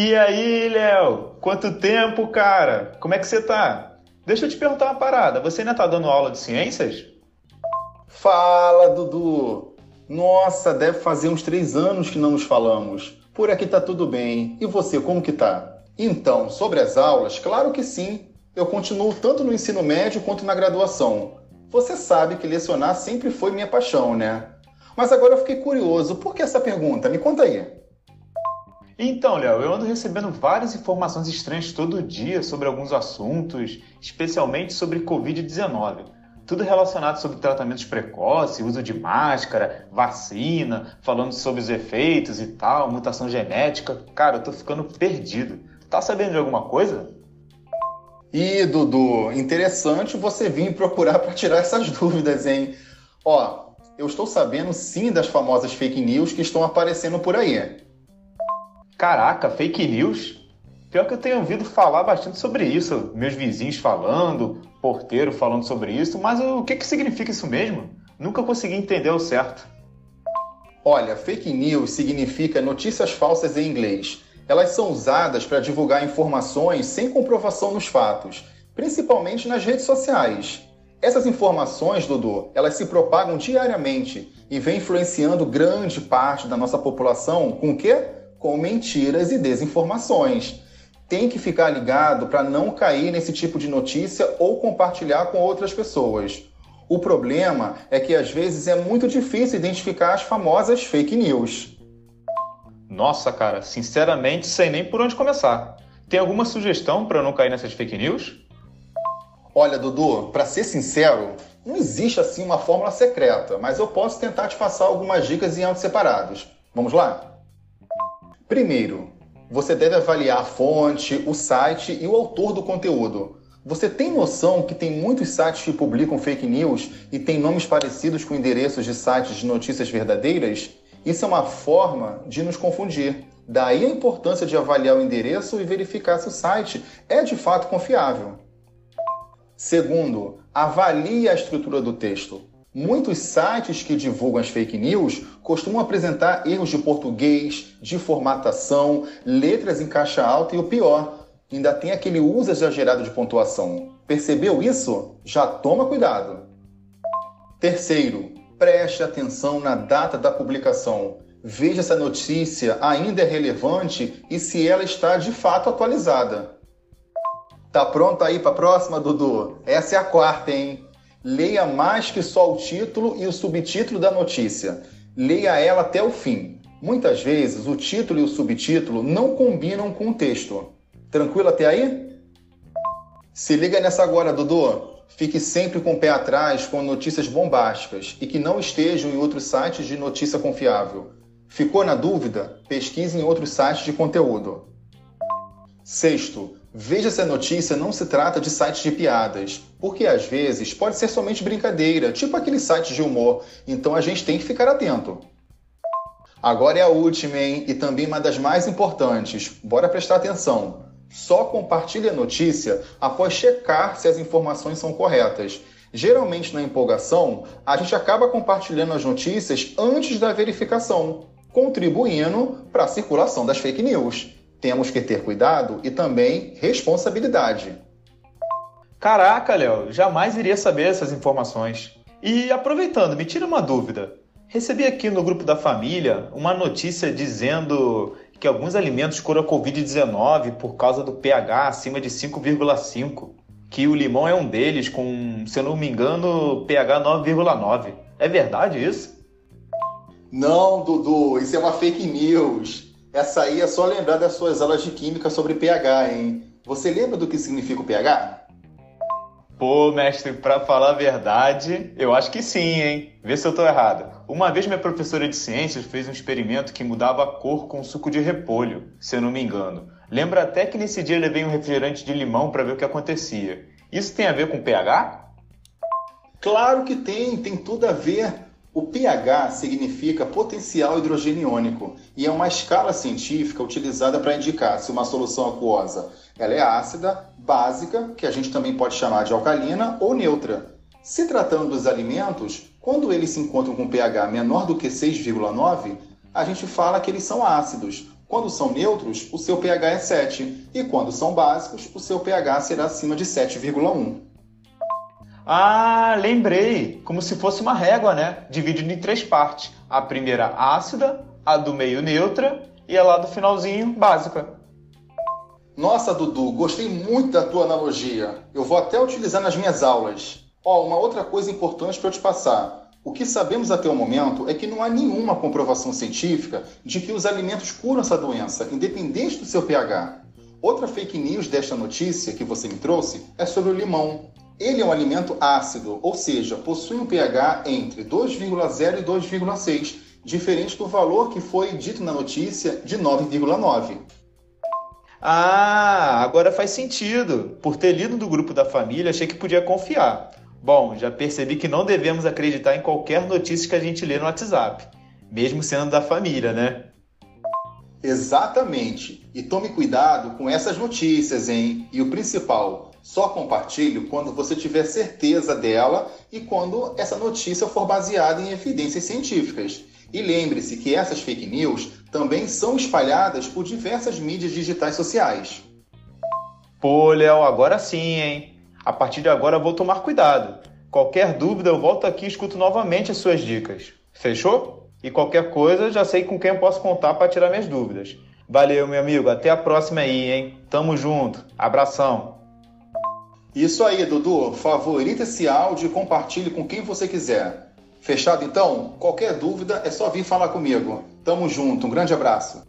E aí, Léo? Quanto tempo, cara? Como é que você tá? Deixa eu te perguntar uma parada. Você ainda tá dando aula de ciências? Fala, Dudu! Nossa, deve fazer uns três anos que não nos falamos. Por aqui tá tudo bem. E você, como que tá? Então, sobre as aulas, claro que sim. Eu continuo tanto no ensino médio quanto na graduação. Você sabe que lecionar sempre foi minha paixão, né? Mas agora eu fiquei curioso. Por que essa pergunta? Me conta aí. Então, Léo, eu ando recebendo várias informações estranhas todo dia sobre alguns assuntos, especialmente sobre Covid-19. Tudo relacionado sobre tratamentos precoces, uso de máscara, vacina, falando sobre os efeitos e tal, mutação genética. Cara, eu tô ficando perdido. Tá sabendo de alguma coisa? Ih, Dudu, interessante você vir procurar para tirar essas dúvidas, hein? Ó, eu estou sabendo sim das famosas fake news que estão aparecendo por aí. Caraca, fake news? Pior que eu tenho ouvido falar bastante sobre isso, meus vizinhos falando, porteiro falando sobre isso, mas o que, que significa isso mesmo? Nunca consegui entender o certo. Olha, fake news significa notícias falsas em inglês. Elas são usadas para divulgar informações sem comprovação nos fatos, principalmente nas redes sociais. Essas informações, Dudu, elas se propagam diariamente e vêm influenciando grande parte da nossa população com o quê? Com mentiras e desinformações. Tem que ficar ligado para não cair nesse tipo de notícia ou compartilhar com outras pessoas. O problema é que às vezes é muito difícil identificar as famosas fake news. Nossa, cara, sinceramente sei nem por onde começar. Tem alguma sugestão para não cair nessas fake news? Olha, Dudu, para ser sincero, não existe assim uma fórmula secreta, mas eu posso tentar te passar algumas dicas em âmbitos separados. Vamos lá? Primeiro, você deve avaliar a fonte, o site e o autor do conteúdo. Você tem noção que tem muitos sites que publicam fake news e têm nomes parecidos com endereços de sites de notícias verdadeiras? Isso é uma forma de nos confundir. Daí a importância de avaliar o endereço e verificar se o site é de fato confiável. Segundo, avalie a estrutura do texto. Muitos sites que divulgam as fake news costumam apresentar erros de português, de formatação, letras em caixa alta e o pior, ainda tem aquele uso exagerado de pontuação. Percebeu isso? Já toma cuidado. Terceiro, preste atenção na data da publicação. Veja se a notícia ainda é relevante e se ela está de fato atualizada. Tá pronto aí para a próxima, Dudu? Essa é a quarta, hein? Leia mais que só o título e o subtítulo da notícia. Leia ela até o fim. Muitas vezes o título e o subtítulo não combinam com o texto. Tranquilo até aí? Se liga nessa agora, Dudu. Fique sempre com o pé atrás com notícias bombásticas e que não estejam em outros sites de notícia confiável. Ficou na dúvida? Pesquise em outros sites de conteúdo. Sexto, Veja se a notícia não se trata de sites de piadas, porque às vezes pode ser somente brincadeira, tipo aquele site de humor, então a gente tem que ficar atento. Agora é a última, hein? E também uma das mais importantes. Bora prestar atenção. Só compartilhe a notícia após checar se as informações são corretas. Geralmente, na empolgação, a gente acaba compartilhando as notícias antes da verificação, contribuindo para a circulação das fake news temos que ter cuidado e também responsabilidade. Caraca, Léo, jamais iria saber essas informações. E aproveitando, me tira uma dúvida. Recebi aqui no grupo da família uma notícia dizendo que alguns alimentos curam a Covid-19 por causa do pH acima de 5,5. Que o limão é um deles, com, se eu não me engano, pH 9,9. É verdade isso? Não, Dudu, isso é uma fake news. Essa aí é só lembrar das suas aulas de química sobre pH, hein? Você lembra do que significa o pH? Pô, mestre, para falar a verdade, eu acho que sim, hein? Vê se eu tô errado. Uma vez minha professora de ciências fez um experimento que mudava a cor com suco de repolho, se eu não me engano. Lembra até que nesse dia eu levei um refrigerante de limão para ver o que acontecia. Isso tem a ver com pH? Claro que tem, tem tudo a ver. O pH significa potencial hidrogeniônico e é uma escala científica utilizada para indicar se uma solução aquosa ela é ácida, básica, que a gente também pode chamar de alcalina, ou neutra. Se tratando dos alimentos, quando eles se encontram com pH menor do que 6,9, a gente fala que eles são ácidos. Quando são neutros, o seu pH é 7, e quando são básicos, o seu pH será acima de 7,1. Ah, lembrei! Como se fosse uma régua, né? Dividida em três partes. A primeira ácida, a do meio neutra e a lá do finalzinho básica. Nossa, Dudu, gostei muito da tua analogia. Eu vou até utilizar nas minhas aulas. Ó, uma outra coisa importante para eu te passar. O que sabemos até o momento é que não há nenhuma comprovação científica de que os alimentos curam essa doença, independente do seu pH. Outra fake news desta notícia que você me trouxe é sobre o limão. Ele é um alimento ácido, ou seja, possui um pH entre 2,0 e 2,6, diferente do valor que foi dito na notícia de 9,9. Ah, agora faz sentido. Por ter lido do grupo da família, achei que podia confiar. Bom, já percebi que não devemos acreditar em qualquer notícia que a gente lê no WhatsApp, mesmo sendo da família, né? Exatamente. E tome cuidado com essas notícias, hein? E o principal, só compartilhe quando você tiver certeza dela e quando essa notícia for baseada em evidências científicas. E lembre-se que essas fake news também são espalhadas por diversas mídias digitais sociais. Pô, Léo, agora sim, hein? A partir de agora eu vou tomar cuidado. Qualquer dúvida, eu volto aqui e escuto novamente as suas dicas. Fechou? E qualquer coisa, já sei com quem eu posso contar para tirar minhas dúvidas. Valeu, meu amigo. Até a próxima aí, hein? Tamo junto. Abração. Isso aí, Dudu. Favorita esse áudio e compartilhe com quem você quiser. Fechado então? Qualquer dúvida é só vir falar comigo. Tamo junto, um grande abraço.